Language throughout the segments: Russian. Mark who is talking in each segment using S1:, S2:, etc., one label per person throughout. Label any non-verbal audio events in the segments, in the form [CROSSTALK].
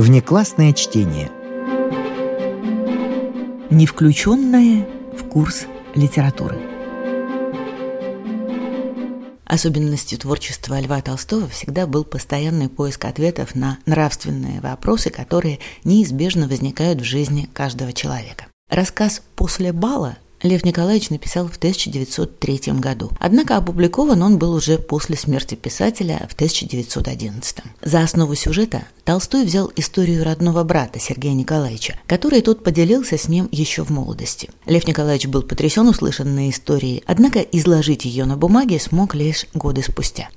S1: Внеклассное чтение.
S2: Не включенное в курс литературы. Особенностью творчества Льва Толстого всегда был постоянный поиск ответов на нравственные вопросы, которые неизбежно возникают в жизни каждого человека. Рассказ «После бала» Лев Николаевич написал в 1903 году. Однако опубликован он был уже после смерти писателя в 1911. За основу сюжета Толстой взял историю родного брата Сергея Николаевича, который тот поделился с ним еще в молодости. Лев Николаевич был потрясен услышанной историей, однако изложить ее на бумаге смог лишь годы спустя.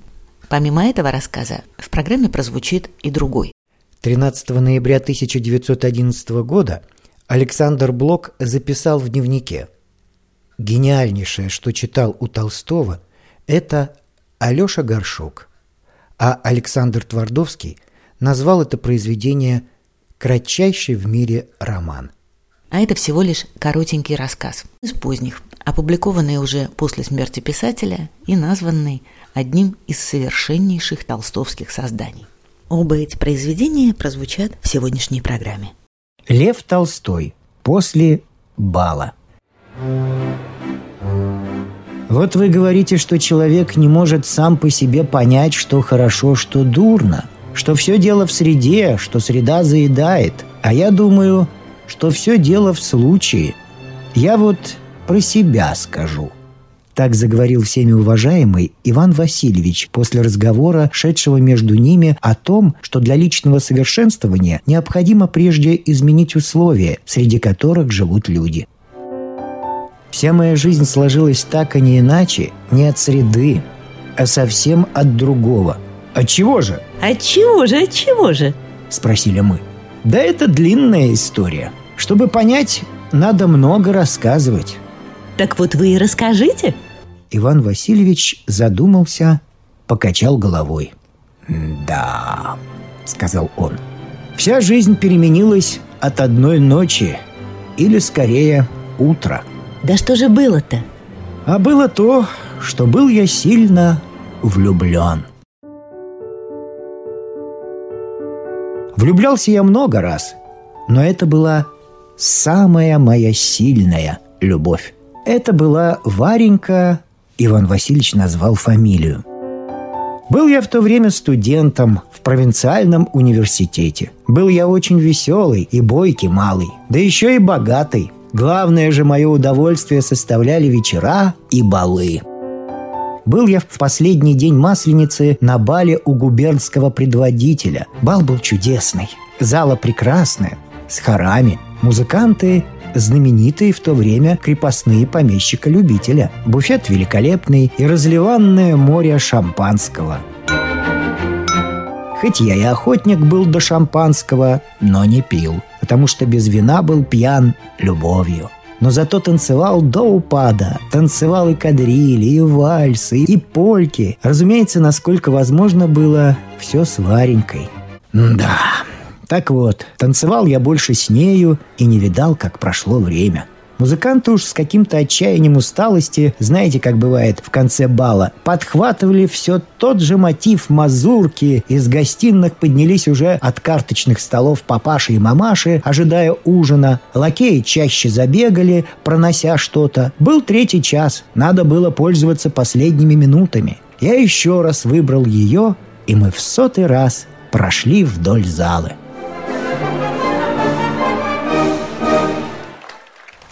S2: Помимо этого рассказа, в программе прозвучит и другой.
S1: 13 ноября 1911 года Александр Блок записал в дневнике – гениальнейшее, что читал у Толстого, это Алеша Горшок, а Александр Твардовский назвал это произведение «кратчайший в мире роман».
S2: А это всего лишь коротенький рассказ из поздних, опубликованный уже после смерти писателя и названный одним из совершеннейших толстовских созданий. Оба эти произведения прозвучат в сегодняшней программе.
S1: Лев Толстой после бала – вот вы говорите, что человек не может сам по себе понять, что хорошо, что дурно, что все дело в среде, что среда заедает. А я думаю, что все дело в случае. Я вот про себя скажу. Так заговорил всеми уважаемый Иван Васильевич после разговора, шедшего между ними о том, что для личного совершенствования необходимо прежде изменить условия, среди которых живут люди. Вся моя жизнь сложилась так, а не иначе, не от среды, а совсем от другого. От чего же?
S2: От чего же, от чего же?
S1: Спросили мы. Да это длинная история. Чтобы понять, надо много рассказывать.
S2: Так вот вы и расскажите.
S1: Иван Васильевич задумался, покачал головой. «Да», — сказал он, — «вся жизнь переменилась от одной ночи, или скорее утра».
S2: Да что же было-то?
S1: А было то, что был я сильно влюблен. Влюблялся я много раз, но это была самая моя сильная любовь. Это была Варенька, Иван Васильевич назвал фамилию. Был я в то время студентом в провинциальном университете. Был я очень веселый и бойкий малый, да еще и богатый – Главное же мое удовольствие составляли вечера и балы. Был я в последний день Масленицы на бале у губернского предводителя. Бал был чудесный, зала прекрасная, с хорами. Музыканты знаменитые в то время крепостные помещика-любителя. Буфет великолепный и разливанное море шампанского. Хоть я и охотник был до шампанского, но не пил – потому что без вина был пьян любовью. Но зато танцевал до упада. Танцевал и кадрили, и вальсы, и польки. Разумеется, насколько возможно было, все с Варенькой. Да, так вот, танцевал я больше с нею и не видал, как прошло время. Музыканты уж с каким-то отчаянием усталости, знаете, как бывает в конце бала, подхватывали все тот же мотив мазурки, из гостиных поднялись уже от карточных столов папаши и мамаши, ожидая ужина. Лакеи чаще забегали, пронося что-то. Был третий час, надо было пользоваться последними минутами. Я еще раз выбрал ее, и мы в сотый раз прошли вдоль залы.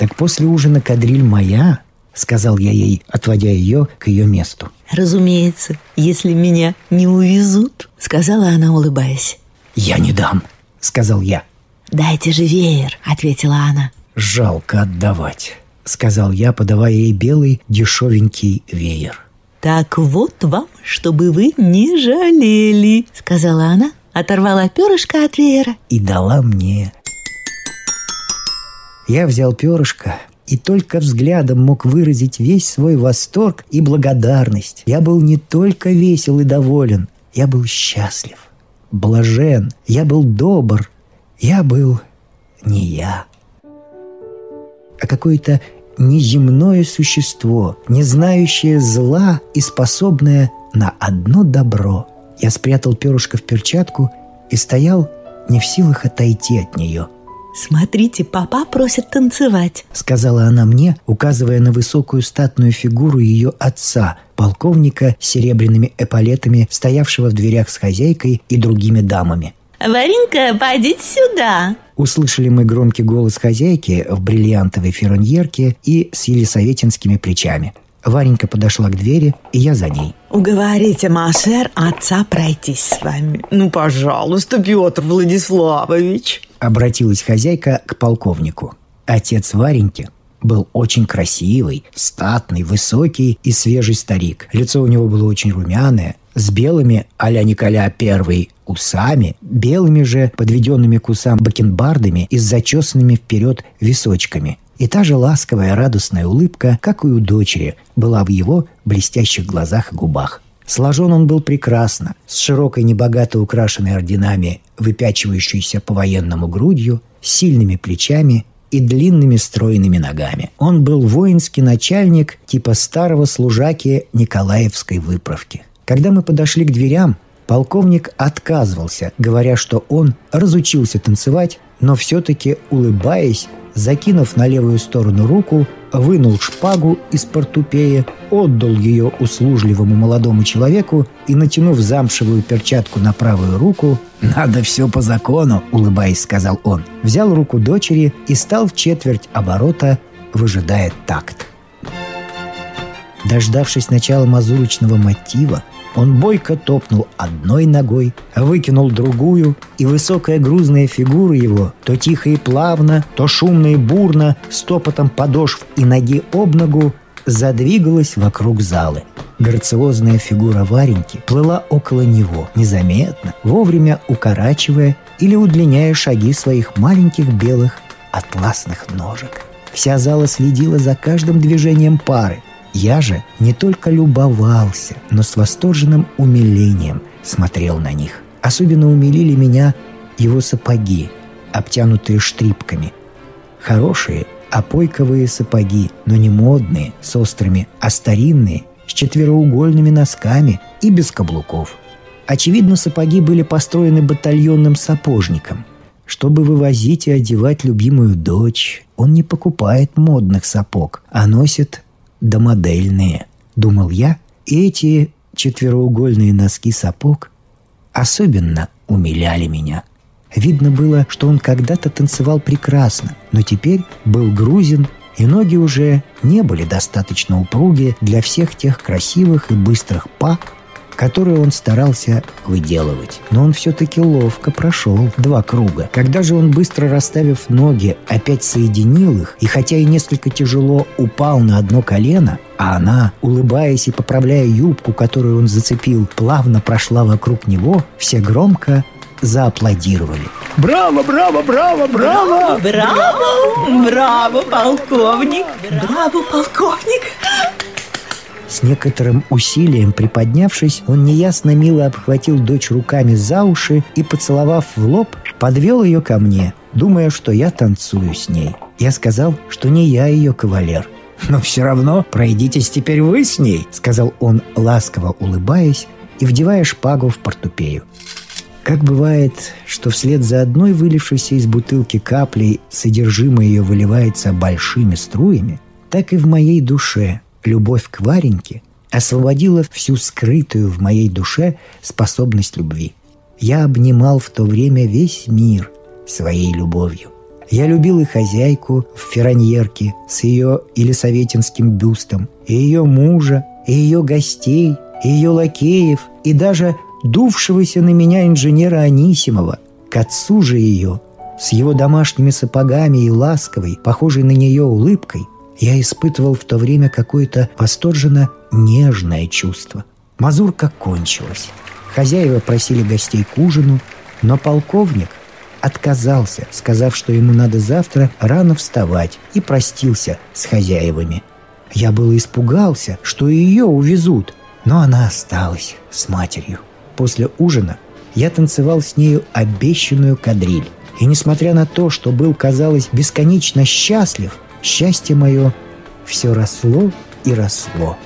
S1: «Так после ужина кадриль моя», — сказал я ей, отводя ее к ее месту.
S2: «Разумеется, если меня не увезут», — сказала она, улыбаясь.
S1: «Я не дам», — сказал я.
S2: «Дайте же веер», — ответила она.
S1: «Жалко отдавать», — сказал я, подавая ей белый дешевенький веер.
S2: «Так вот вам, чтобы вы не жалели», — сказала она, оторвала перышко от веера
S1: и дала мне я взял перышко и только взглядом мог выразить весь свой восторг и благодарность. Я был не только весел и доволен, я был счастлив, блажен, я был добр, я был не я, а какое-то неземное существо, не знающее зла и способное на одно добро. Я спрятал перышко в перчатку и стоял не в силах отойти от нее.
S2: «Смотрите, папа просит танцевать», —
S1: сказала она мне, указывая на высокую статную фигуру ее отца, полковника с серебряными эполетами, стоявшего в дверях с хозяйкой и другими дамами.
S2: «Варенька, пойдите сюда!»
S1: Услышали мы громкий голос хозяйки в бриллиантовой фероньерке и с елисаветинскими плечами. Варенька подошла к двери, и я за ней.
S2: «Уговорите Машер отца пройтись с вами. Ну, пожалуйста, Петр Владиславович!»
S1: Обратилась хозяйка к полковнику. Отец Вареньки был очень красивый, статный, высокий и свежий старик. Лицо у него было очень румяное, с белыми а-ля Николя I усами, белыми же подведенными к усам бакенбардами и с зачесанными вперед височками. И та же ласковая радостная улыбка, как и у дочери, была в его блестящих глазах и губах. Сложен он был прекрасно, с широкой небогато украшенной орденами, выпячивающейся по-военному грудью, сильными плечами и длинными стройными ногами. Он был воинский начальник типа старого служаки Николаевской выправки. Когда мы подошли к дверям, полковник отказывался, говоря, что он разучился танцевать, но все-таки, улыбаясь, закинув на левую сторону руку, вынул шпагу из портупея, отдал ее услужливому молодому человеку и, натянув замшевую перчатку на правую руку, «Надо все по закону», — улыбаясь, сказал он, взял руку дочери и стал в четверть оборота, выжидая такт. Дождавшись начала мазурочного мотива, он бойко топнул одной ногой, выкинул другую, и высокая грузная фигура его, то тихо и плавно, то шумно и бурно, стопотом подошв и ноги об ногу, задвигалась вокруг залы. Грациозная фигура Вареньки плыла около него, незаметно, вовремя укорачивая или удлиняя шаги своих маленьких белых атласных ножек. Вся зала следила за каждым движением пары – я же не только любовался, но с восторженным умилением смотрел на них. Особенно умилили меня его сапоги, обтянутые штрипками. Хорошие, опойковые сапоги, но не модные, с острыми, а старинные, с четвероугольными носками и без каблуков. Очевидно, сапоги были построены батальонным сапожником. Чтобы вывозить и одевать любимую дочь, он не покупает модных сапог, а носит да модельные, думал я, эти четвероугольные носки сапог особенно умиляли меня. Видно было, что он когда-то танцевал прекрасно, но теперь был грузин, и ноги уже не были достаточно упругие для всех тех красивых и быстрых па, которые он старался выделывать. Но он все-таки ловко прошел два круга. Когда же он, быстро расставив ноги, опять соединил их, и хотя и несколько тяжело упал на одно колено, а она, улыбаясь и поправляя юбку, которую он зацепил, плавно прошла вокруг него, все громко зааплодировали.
S2: Браво, браво, браво, браво! Браво, браво, полковник! Браво, полковник!
S1: С некоторым усилием приподнявшись, он неясно мило обхватил дочь руками за уши и, поцеловав в лоб, подвел ее ко мне, думая, что я танцую с ней. Я сказал, что не я ее кавалер. «Но все равно пройдитесь теперь вы с ней», — сказал он, ласково улыбаясь и вдевая шпагу в портупею. Как бывает, что вслед за одной вылившейся из бутылки каплей содержимое ее выливается большими струями, так и в моей душе любовь к Вареньке освободила всю скрытую в моей душе способность любви. Я обнимал в то время весь мир своей любовью. Я любил и хозяйку в Ферраньерке с ее Елисаветинским бюстом, и ее мужа, и ее гостей, и ее лакеев, и даже дувшегося на меня инженера Анисимова, к отцу же ее, с его домашними сапогами и ласковой, похожей на нее улыбкой, я испытывал в то время какое-то восторженно нежное чувство. Мазурка кончилась. Хозяева просили гостей к ужину, но полковник отказался, сказав, что ему надо завтра рано вставать, и простился с хозяевами. Я было испугался, что ее увезут, но она осталась с матерью. После ужина я танцевал с нею обещанную кадриль. И несмотря на то, что был, казалось, бесконечно счастлив, Счастье мое все росло и росло.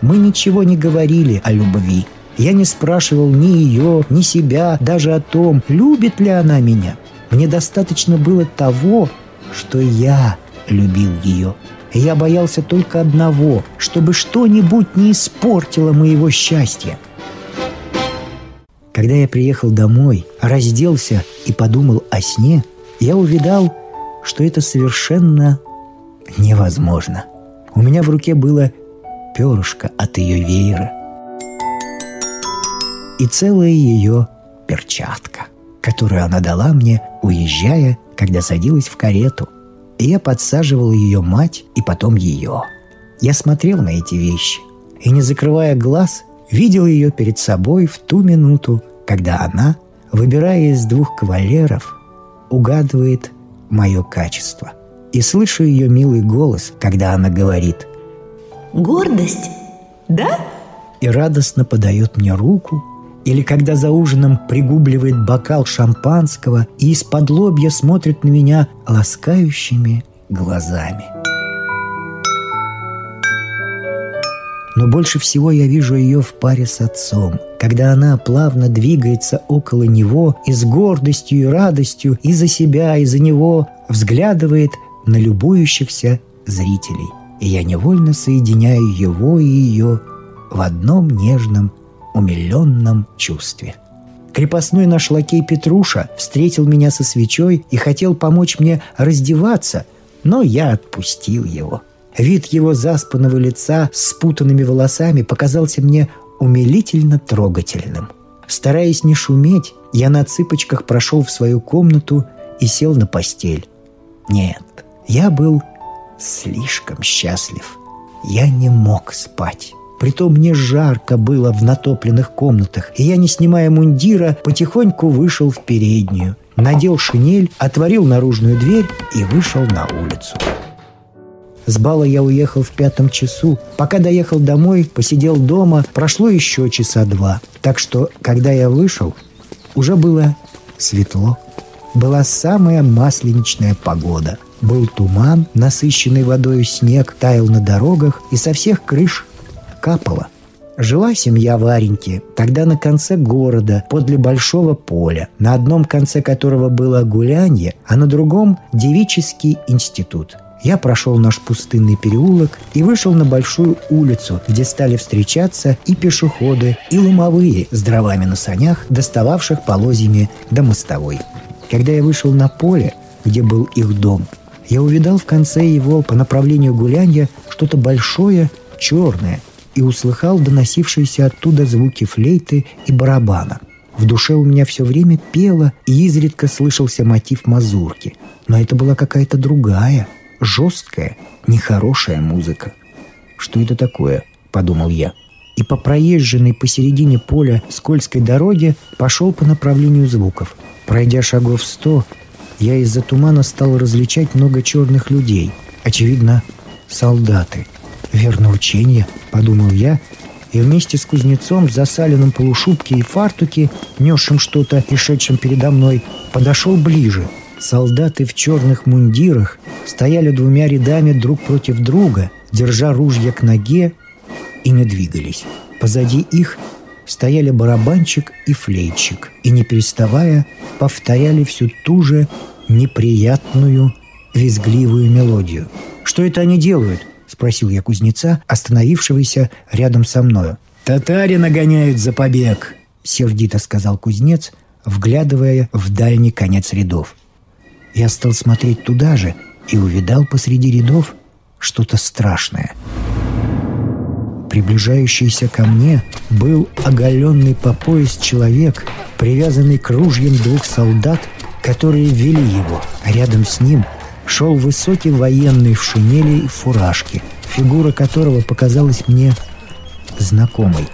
S1: Мы ничего не говорили о любви, Я не спрашивал ни ее, ни себя даже о том, любит ли она меня. Мне достаточно было того, что я любил ее. Я боялся только одного, чтобы что-нибудь не испортило моего счастья. Когда я приехал домой, разделся и подумал о сне, я увидал, что это совершенно невозможно. У меня в руке было перышко от ее веера и целая ее перчатка, которую она дала мне, уезжая, когда садилась в карету – и я подсаживал ее мать и потом ее. Я смотрел на эти вещи и, не закрывая глаз, видел ее перед собой в ту минуту, когда она, выбирая из двух кавалеров, угадывает мое качество. И слышу ее милый голос, когда она говорит
S2: «Гордость, да?»
S1: И радостно подает мне руку – или когда за ужином пригубливает бокал шампанского и из-под лобья смотрит на меня ласкающими глазами. Но больше всего я вижу ее в паре с отцом, когда она плавно двигается около него и с гордостью и радостью и за себя, и за него взглядывает на любующихся зрителей. И я невольно соединяю его и ее в одном нежном умиленном чувстве. Крепостной наш лакей Петруша встретил меня со свечой и хотел помочь мне раздеваться, но я отпустил его. Вид его заспанного лица с спутанными волосами показался мне умилительно трогательным. Стараясь не шуметь, я на цыпочках прошел в свою комнату и сел на постель. Нет, я был слишком счастлив. Я не мог спать. Притом мне жарко было в натопленных комнатах, и я, не снимая мундира, потихоньку вышел в переднюю, надел шинель, отворил наружную дверь и вышел на улицу. С бала я уехал в пятом часу. Пока доехал домой, посидел дома, прошло еще часа два. Так что, когда я вышел, уже было светло. Была самая масленичная погода. Был туман, насыщенный водой снег таял на дорогах, и со всех крыш капало. Жила семья Вареньки тогда на конце города, подле большого поля, на одном конце которого было гулянье, а на другом – девический институт. Я прошел наш пустынный переулок и вышел на большую улицу, где стали встречаться и пешеходы, и ломовые с дровами на санях, достававших полозьями до мостовой. Когда я вышел на поле, где был их дом, я увидал в конце его по направлению гулянья что-то большое, черное – и услыхал доносившиеся оттуда звуки флейты и барабана. В душе у меня все время пело, и изредка слышался мотив мазурки. Но это была какая-то другая, жесткая, нехорошая музыка. «Что это такое?» – подумал я. И по проезженной посередине поля скользкой дороге пошел по направлению звуков. Пройдя шагов сто, я из-за тумана стал различать много черных людей. Очевидно, солдаты – «Верно учение», — подумал я, и вместе с кузнецом в засаленном полушубке и фартуке, несшим что-то и шедшим передо мной, подошел ближе. Солдаты в черных мундирах стояли двумя рядами друг против друга, держа ружья к ноге и не двигались. Позади их стояли барабанщик и флейтчик, и, не переставая, повторяли всю ту же неприятную, визгливую мелодию. «Что это они делают?» спросил я кузнеца, остановившегося рядом со мною. «Татари нагоняют за побег», — сердито сказал кузнец, вглядывая в дальний конец рядов. Я стал смотреть туда же и увидал посреди рядов что-то страшное. Приближающийся ко мне был оголенный по пояс человек, привязанный к ружьям двух солдат, которые вели его. А рядом с ним шел высокий военный в шинели и фуражке, фигура которого показалась мне знакомой.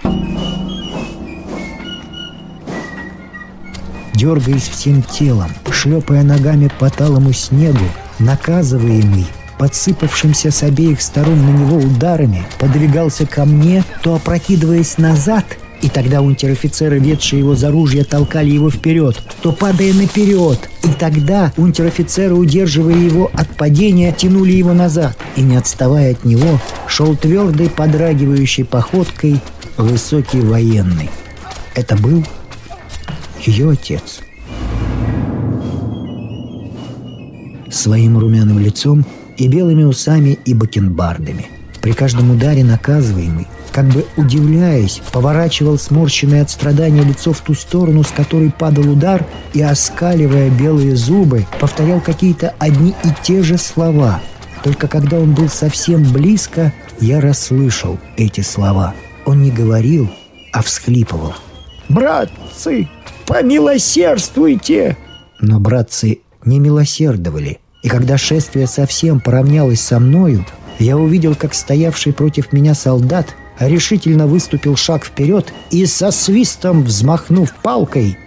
S1: Дергаясь всем телом, шлепая ногами по талому снегу, наказываемый подсыпавшимся с обеих сторон на него ударами, подвигался ко мне, то опрокидываясь назад – и тогда унтер-офицеры, ведшие его за ружья, толкали его вперед, то падая наперед. И тогда унтер-офицеры, удерживая его от падения, тянули его назад. И не отставая от него, шел твердой подрагивающей походкой высокий военный. Это был ее отец. Своим румяным лицом и белыми усами и бакенбардами. При каждом ударе наказываемый, как бы удивляясь, поворачивал сморщенное от страдания лицо в ту сторону, с которой падал удар, и, оскаливая белые зубы, повторял какие-то одни и те же слова. Только когда он был совсем близко, я расслышал эти слова. Он не говорил, а всхлипывал. «Братцы, помилосердствуйте!» Но братцы не милосердовали. И когда шествие совсем поравнялось со мною, я увидел, как стоявший против меня солдат решительно выступил шаг вперед и со свистом, взмахнув палкой,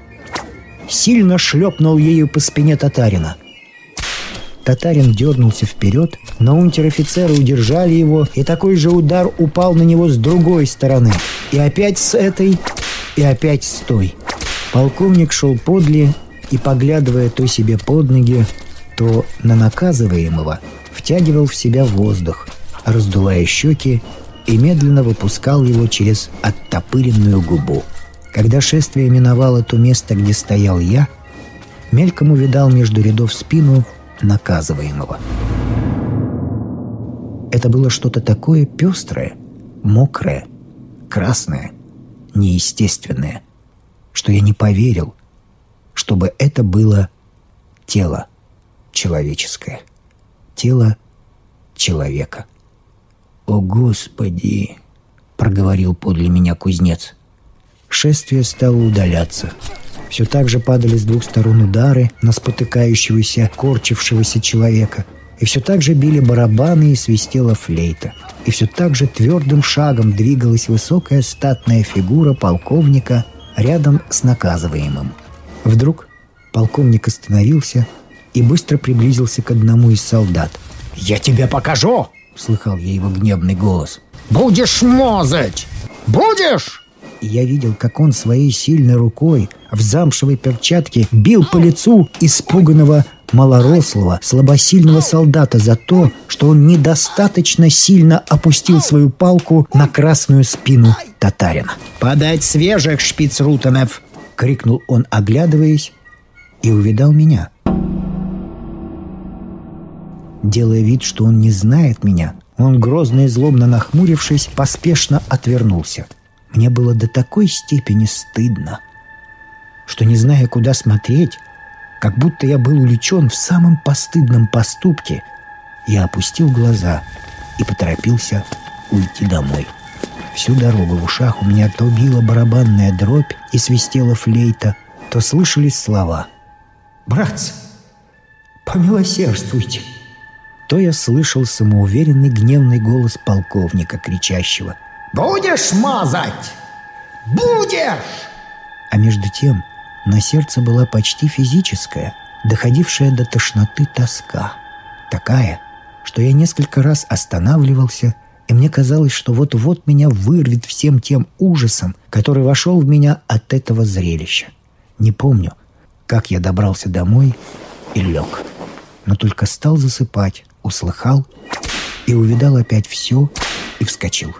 S1: сильно шлепнул ею по спине татарина. Татарин дернулся вперед, но унтер-офицеры удержали его, и такой же удар упал на него с другой стороны. И опять с этой, и опять с той. Полковник шел подле и, поглядывая то себе под ноги, то на наказываемого, втягивал в себя воздух, раздувая щеки и медленно выпускал его через оттопыренную губу. Когда шествие миновало то место, где стоял я, мельком увидал между рядов спину наказываемого. Это было что-то такое пестрое, мокрое, красное, неестественное, что я не поверил, чтобы это было тело человеческое, тело человека. «О, Господи!» — проговорил подле меня кузнец. Шествие стало удаляться. Все так же падали с двух сторон удары на спотыкающегося, корчившегося человека. И все так же били барабаны и свистела флейта. И все так же твердым шагом двигалась высокая статная фигура полковника рядом с наказываемым. Вдруг полковник остановился и быстро приблизился к одному из солдат. «Я тебе покажу!» — слыхал я его гневный голос. «Будешь мозать! Будешь!» И я видел, как он своей сильной рукой в замшевой перчатке бил по лицу испуганного малорослого, слабосильного солдата за то, что он недостаточно сильно опустил свою палку на красную спину татарина. «Подать свежих шпицрутенов!» — крикнул он, оглядываясь, и увидал меня. Делая вид, что он не знает меня, он, грозно и злобно нахмурившись, поспешно отвернулся. Мне было до такой степени стыдно, что, не зная, куда смотреть, как будто я был увлечен в самом постыдном поступке, я опустил глаза и поторопился уйти домой. Всю дорогу в ушах у меня то била барабанная дробь и свистела флейта, то слышались слова «Братцы, помилосердствуйте!» то я слышал самоуверенный гневный голос полковника, кричащего «Будешь мазать! Будешь!» А между тем на сердце была почти физическая, доходившая до тошноты тоска. Такая, что я несколько раз останавливался, и мне казалось, что вот-вот меня вырвет всем тем ужасом, который вошел в меня от этого зрелища. Не помню, как я добрался домой и лег, но только стал засыпать, услыхал и увидал опять все и вскочил.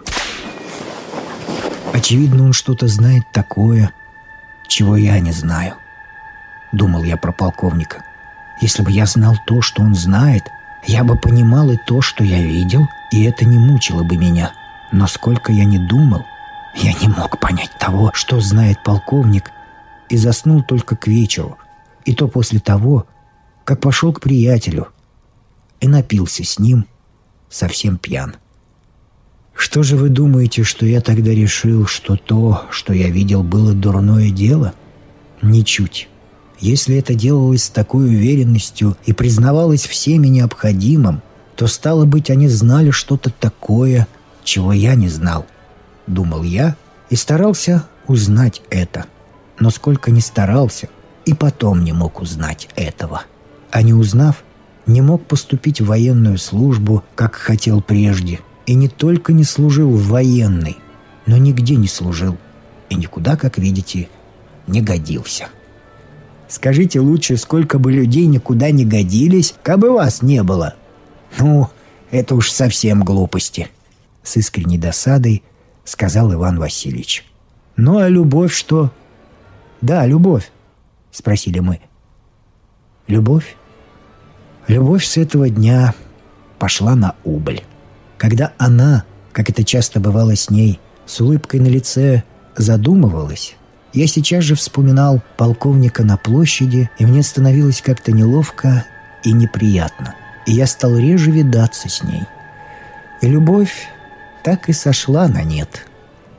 S1: Очевидно, он что-то знает такое, чего я не знаю. Думал я про полковника. Если бы я знал то, что он знает, я бы понимал и то, что я видел, и это не мучило бы меня. Но сколько я не думал, я не мог понять того, что знает полковник, и заснул только к вечеру, и то после того, как пошел к приятелю, и напился с ним совсем пьян. Что же вы думаете, что я тогда решил, что то, что я видел, было дурное дело? Ничуть. Если это делалось с такой уверенностью и признавалось всеми необходимым, то, стало быть, они знали что-то такое, чего я не знал. Думал я и старался узнать это. Но сколько ни старался, и потом не мог узнать этого. А не узнав, не мог поступить в военную службу, как хотел прежде, и не только не служил в военной, но нигде не служил, и никуда, как видите, не годился. Скажите лучше, сколько бы людей никуда не годились, кабы вас не было. Ну, это уж совсем глупости. С искренней досадой сказал Иван Васильевич. Ну а любовь что? Да, любовь, спросили мы. Любовь? Любовь с этого дня пошла на убыль. Когда она, как это часто бывало с ней, с улыбкой на лице задумывалась, я сейчас же вспоминал полковника на площади, и мне становилось как-то неловко и неприятно. И я стал реже видаться с ней. И любовь так и сошла на нет.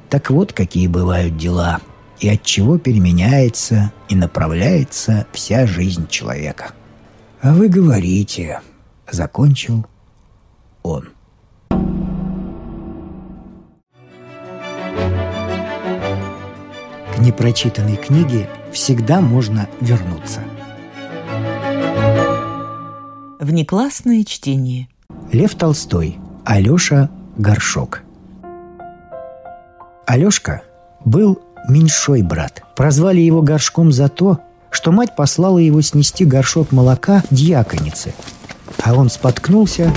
S1: Так вот, какие бывают дела, и от чего переменяется и направляется вся жизнь человека. А вы говорите, закончил он. Непрочитанной книге всегда можно вернуться.
S2: Внеклассное чтение.
S1: Лев Толстой. Алеша Горшок. Алешка был меньшой брат. Прозвали его горшком за то, что мать послала его снести горшок молока дьяконице. А он споткнулся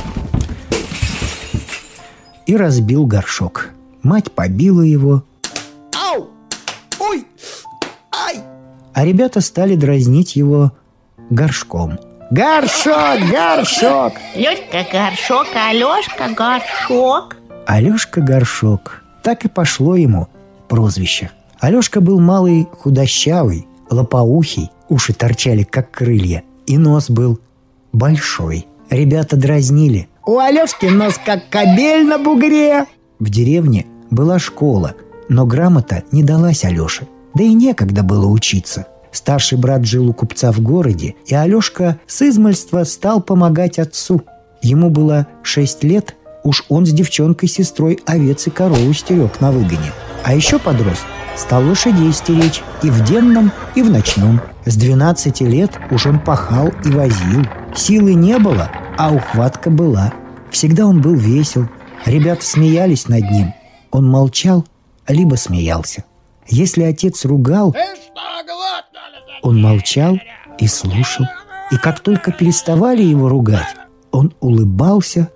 S1: и разбил горшок. Мать побила его. А ребята стали дразнить его горшком. Горшок, горшок!
S3: Лёшка горшок, Алёшка горшок.
S1: Алёшка горшок. Так и пошло ему прозвище. Алёшка был малый худощавый, лопоухий, уши торчали, как крылья, и нос был большой. Ребята дразнили. «У Алешки нос как кобель на бугре!» В деревне была школа, но грамота не далась Алёше. Да и некогда было учиться. Старший брат жил у купца в городе, и Алешка с измальства стал помогать отцу. Ему было шесть лет, уж он с девчонкой-сестрой овец и корову стерег на выгоне. А еще подрос, стал лошадей стеречь и в денном, и в ночном. С 12 лет уж он пахал и возил. Силы не было, а ухватка была. Всегда он был весел. Ребята смеялись над ним. Он молчал, либо смеялся. Если отец ругал, он молчал и слушал. И как только переставали его ругать, он улыбался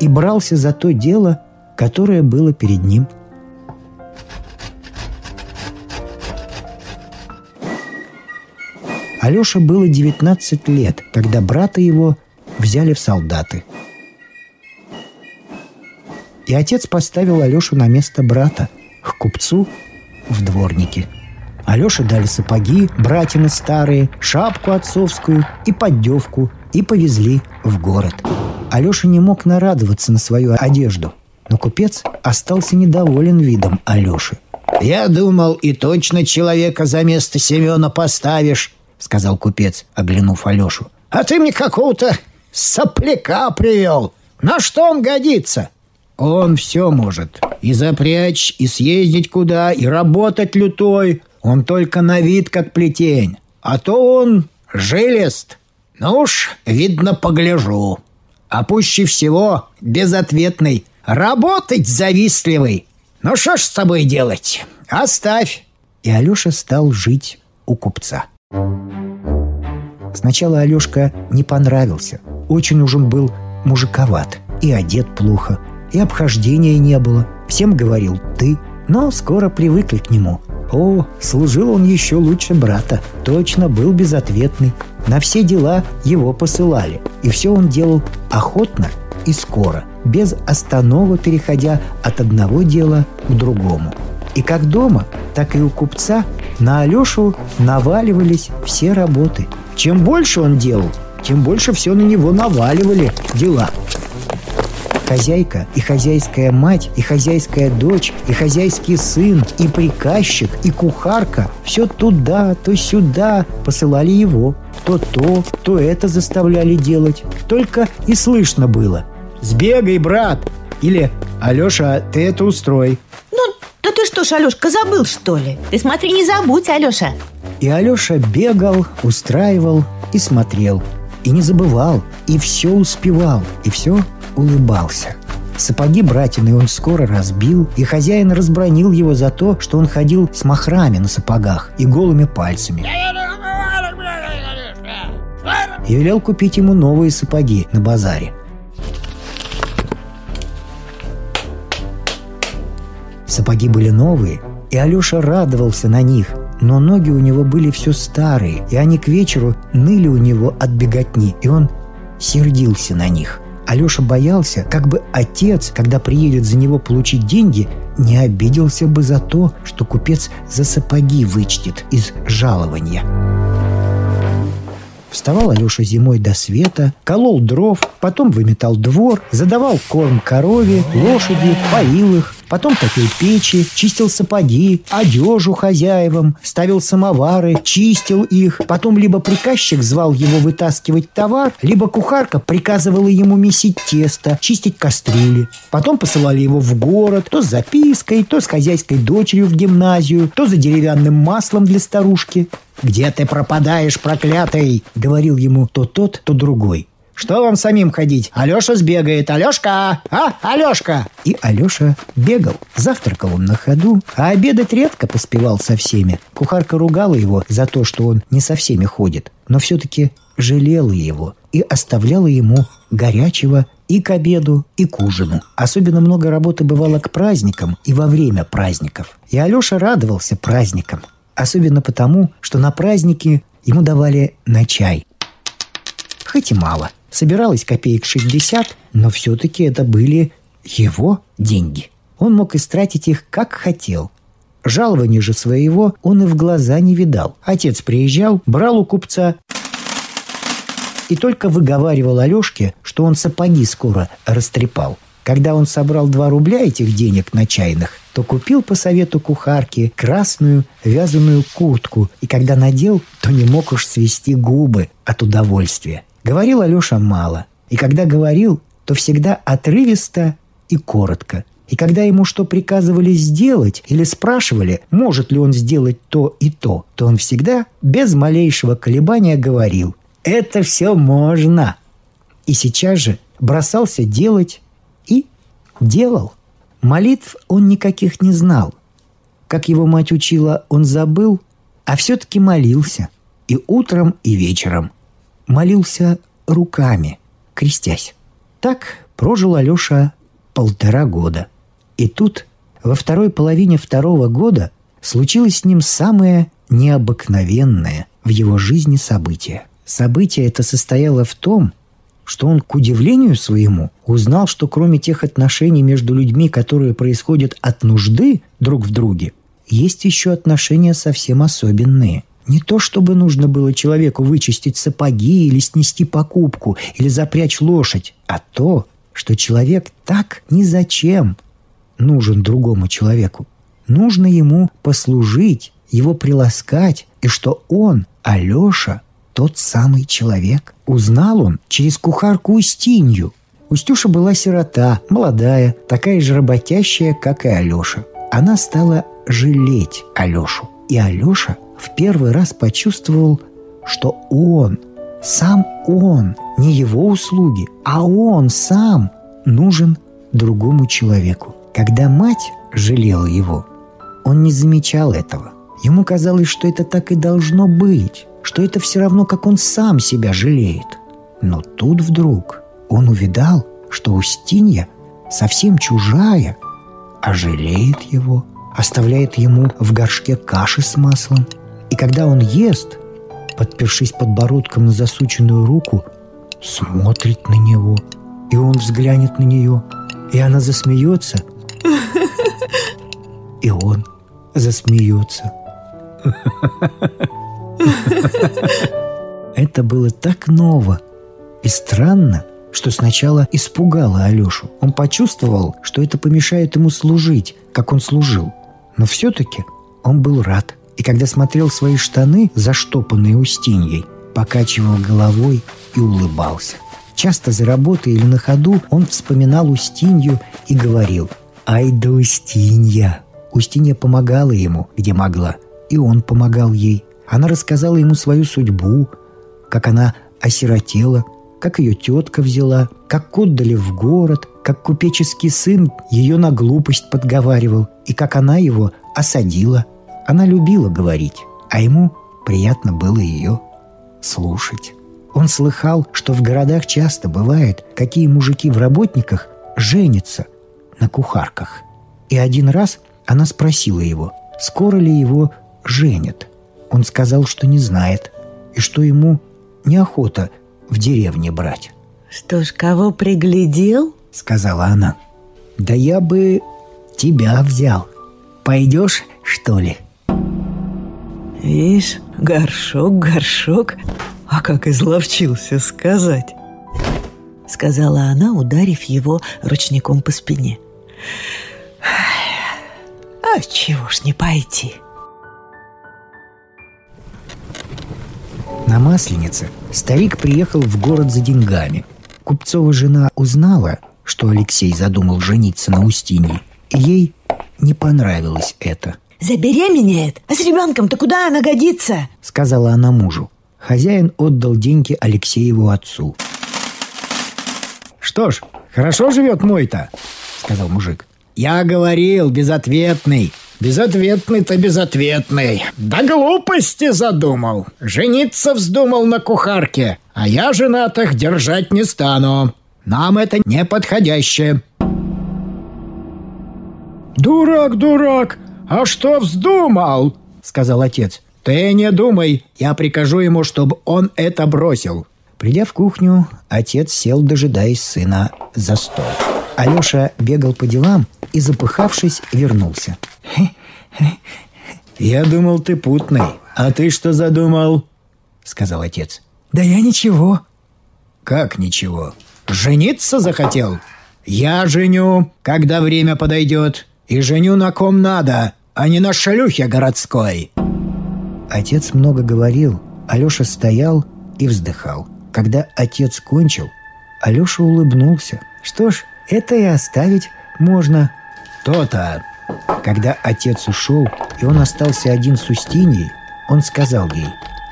S1: и брался за то дело, которое было перед ним – Алёше было 19 лет, когда брата его взяли в солдаты. И отец поставил Алёшу на место брата, к купцу в дворнике. Алёше дали сапоги, братины старые, шапку отцовскую и поддевку, и повезли в город. Алёша не мог нарадоваться на свою одежду, но купец остался недоволен видом Алёши. «Я думал, и точно человека за место Семена поставишь», — сказал купец, оглянув Алешу. «А ты мне какого-то сопляка привел. На что он годится?» «Он все может. И запрячь, и съездить куда, и работать лютой. Он только на вид как плетень. А то он жилест. Ну уж, видно, погляжу. А пуще всего безответный. Работать завистливый. Ну что ж с тобой делать? Оставь!» И Алеша стал жить у купца. Сначала Алешка не понравился. Очень уж он был мужиковат. И одет плохо, и обхождения не было. Всем говорил «ты», но скоро привыкли к нему. О, служил он еще лучше брата. Точно был безответный. На все дела его посылали. И все он делал охотно и скоро, без останова переходя от одного дела к другому. И как дома, так и у купца на Алешу наваливались все работы. Чем больше он делал, тем больше все на него наваливали дела. Хозяйка и хозяйская мать, и хозяйская дочь, и хозяйский сын, и приказчик, и кухарка все туда, то сюда посылали его. То то, то это заставляли делать. Только и слышно было. «Сбегай, брат!» Или «Алеша, ты это устрой!»
S3: что ж, Алешка, забыл, что ли? Ты смотри, не забудь, Алеша
S1: И Алеша бегал, устраивал и смотрел И не забывал, и все успевал, и все улыбался Сапоги братины он скоро разбил, и хозяин разбронил его за то, что он ходил с махрами на сапогах и голыми пальцами. И велел купить ему новые сапоги на базаре. Сапоги были новые, и Алеша радовался на них, но ноги у него были все старые, и они к вечеру ныли у него от беготни, и он сердился на них. Алеша боялся, как бы отец, когда приедет за него получить деньги, не обиделся бы за то, что купец за сапоги вычтет из жалования. Вставал Алеша зимой до света, колол дров, потом выметал двор, задавал корм корове, лошади, поил их, потом топил печи, чистил сапоги, одежу хозяевам, ставил самовары, чистил их. Потом либо приказчик звал его вытаскивать товар, либо кухарка приказывала ему месить тесто, чистить кастрюли. Потом посылали его в город, то с запиской, то с хозяйской дочерью в гимназию, то за деревянным маслом для старушки. «Где ты пропадаешь, проклятый?» — говорил ему то тот, то другой. Что вам самим ходить? Алеша сбегает. Алешка! А, Алешка!» И Алеша бегал. Завтракал он на ходу, а обедать редко поспевал со всеми. Кухарка ругала его за то, что он не со всеми ходит, но все-таки жалела его и оставляла ему горячего и к обеду, и к ужину. Особенно много работы бывало к праздникам и во время праздников. И Алеша радовался праздникам. Особенно потому, что на праздники ему давали на чай. Хоть и мало – Собиралось копеек 60, но все-таки это были его деньги. Он мог истратить их как хотел. Жалования же своего он и в глаза не видал. Отец приезжал, брал у купца и только выговаривал Алешке, что он сапоги скоро растрепал. Когда он собрал два рубля этих денег на чайных, то купил по совету кухарки красную вязаную куртку, и когда надел, то не мог уж свести губы от удовольствия. Говорил Алеша мало. И когда говорил, то всегда отрывисто и коротко. И когда ему что приказывали сделать или спрашивали, может ли он сделать то и то, то он всегда без малейшего колебания говорил «Это все можно». И сейчас же бросался делать и делал. Молитв он никаких не знал. Как его мать учила, он забыл, а все-таки молился. И утром, и вечером молился руками, крестясь. Так прожил Алеша полтора года. И тут, во второй половине второго года, случилось с ним самое необыкновенное в его жизни событие. Событие это состояло в том, что он, к удивлению своему, узнал, что кроме тех отношений между людьми, которые происходят от нужды друг в друге, есть еще отношения совсем особенные – не то, чтобы нужно было человеку вычистить сапоги или снести покупку, или запрячь лошадь, а то, что человек так ни зачем нужен другому человеку. Нужно ему послужить, его приласкать, и что он, Алеша, тот самый человек. Узнал он через кухарку Устинью. Устюша была сирота, молодая, такая же работящая, как и Алеша. Она стала жалеть Алешу. И Алеша в первый раз почувствовал, что он, сам он, не его услуги, а он сам нужен другому человеку. Когда мать жалела его, он не замечал этого. Ему казалось, что это так и должно быть, что это все равно, как он сам себя жалеет. Но тут вдруг он увидал, что Устинья совсем чужая, а жалеет его, оставляет ему в горшке каши с маслом – и когда он ест, подпершись подбородком на засученную руку, смотрит на него, и он взглянет на нее, и она засмеется, и он засмеется. Это было так ново и странно, что сначала испугало Алешу. Он почувствовал, что это помешает ему служить, как он служил. Но все-таки он был рад – и когда смотрел свои штаны, заштопанные Устиньей, покачивал головой и улыбался. Часто за работой или на ходу он вспоминал Устинью и говорил «Ай да Устинья!». Устинья помогала ему, где могла, и он помогал ей. Она рассказала ему свою судьбу, как она осиротела, как ее тетка взяла, как отдали в город, как купеческий сын ее на глупость подговаривал, и как она его осадила – она любила говорить, а ему приятно было ее слушать. Он слыхал, что в городах часто бывает, какие мужики в работниках женятся на кухарках. И один раз она спросила его, скоро ли его женят. Он сказал, что не знает, и что ему неохота в деревне брать.
S3: Что ж, кого приглядел?
S1: Сказала она. Да я бы тебя взял. Пойдешь, что ли?
S3: Видишь, горшок, горшок, а как изловчился сказать Сказала она, ударив его ручником по спине А чего ж не пойти?
S1: На Масленице старик приехал в город за деньгами. Купцова жена узнала, что Алексей задумал жениться на Устинье, и ей не понравилось это.
S3: «Забеременеет? А с ребенком-то куда она годится?»
S1: — сказала она мужу. Хозяин отдал деньги Алексееву отцу. «Что ж, хорошо живет мой-то», — сказал мужик. «Я говорил, безответный. Безответный-то безответный. Да глупости задумал. Жениться вздумал на кухарке, а я женатых держать не стану. Нам это не подходящее. «Дурак, дурак! А что вздумал?» — сказал отец. «Ты не думай, я прикажу ему, чтобы он это бросил». Придя в кухню, отец сел, дожидаясь сына за стол. Алеша бегал по делам и, запыхавшись, вернулся. «Я думал, ты путный. А ты что задумал?» — сказал отец. «Да я ничего». «Как ничего? Жениться захотел?» «Я женю, когда время подойдет. И женю на ком надо, а не на шлюхе городской». Отец много говорил. Алеша стоял и вздыхал. Когда отец кончил, Алеша улыбнулся. «Что ж, это и оставить можно». «То-то!» Когда отец ушел, и он остался один с Устиньей, он сказал ей.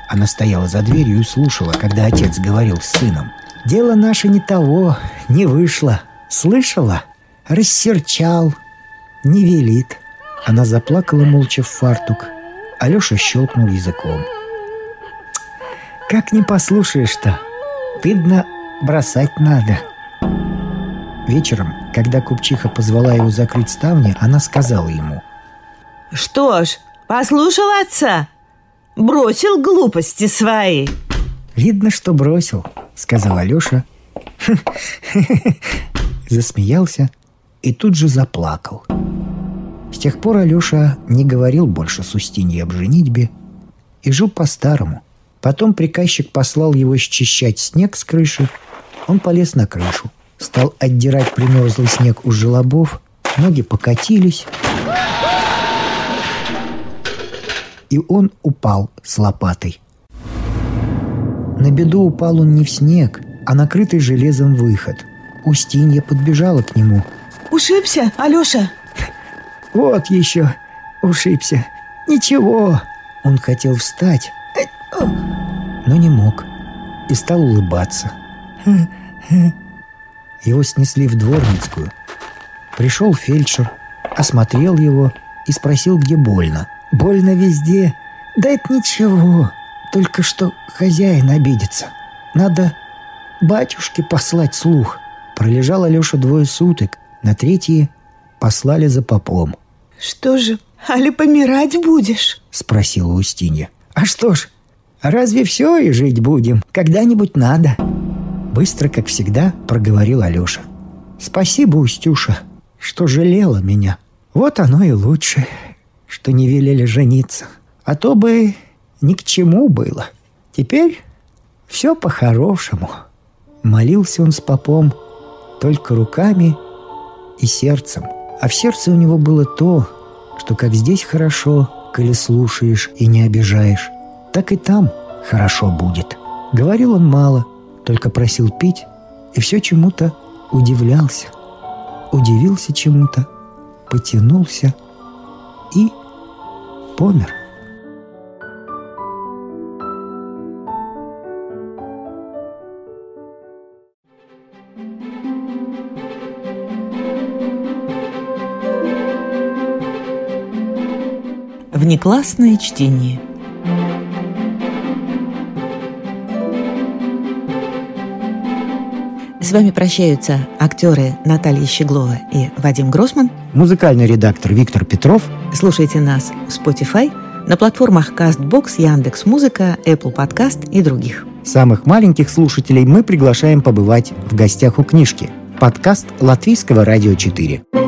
S1: Она стояла за дверью и слушала, когда отец говорил с сыном. «Дело наше не того, не вышло. Слышала? Рассерчал. Не велит». Она заплакала молча в фартук. Алеша щелкнул языком. «Как не послушаешь-то? Стыдно бросать надо». Вечером, когда купчиха позвала его закрыть ставни, она сказала ему.
S3: «Что ж, послушал отца? Бросил глупости свои?»
S1: «Видно, что бросил», — сказал Алеша. [LAUGHS] Засмеялся и тут же заплакал. С тех пор Алеша не говорил больше с Устиньей об женитьбе и жил по-старому. Потом приказчик послал его счищать снег с крыши. Он полез на крышу стал отдирать примерзлый снег у желобов, ноги покатились, и он упал с лопатой. На беду упал он не в снег, а накрытый железом выход. Устинья подбежала к нему.
S3: «Ушибся, Алеша?»
S1: «Вот еще, ушибся. Ничего». Он хотел встать, но не мог и стал улыбаться. Его снесли в Дворницкую. Пришел фельдшер, осмотрел его и спросил, где больно. «Больно везде. Да это ничего. Только что хозяин обидится. Надо батюшке послать слух». Пролежал Алеша двое суток. На третьи послали за попом.
S3: «Что же, али помирать будешь?»
S1: — спросила Устинья. «А что ж, разве все и жить будем? Когда-нибудь надо». Быстро, как всегда, проговорил Алеша. «Спасибо, Устюша, что жалела меня. Вот оно и лучше, что не велели жениться. А то бы ни к чему было. Теперь все по-хорошему». Молился он с попом только руками и сердцем. А в сердце у него было то, что как здесь хорошо, коли слушаешь и не обижаешь, так и там хорошо будет. Говорил он мало – только просил пить и все чему-то удивлялся. Удивился чему-то, потянулся и помер.
S2: Внеклассное чтение – С вами прощаются актеры Наталья Щеглова и Вадим Гросман.
S1: Музыкальный редактор Виктор Петров.
S2: Слушайте нас в Spotify, на платформах CastBox, Яндекс.Музыка, Apple Podcast и других.
S1: Самых маленьких слушателей мы приглашаем побывать в гостях у книжки. Подкаст Латвийского радио 4.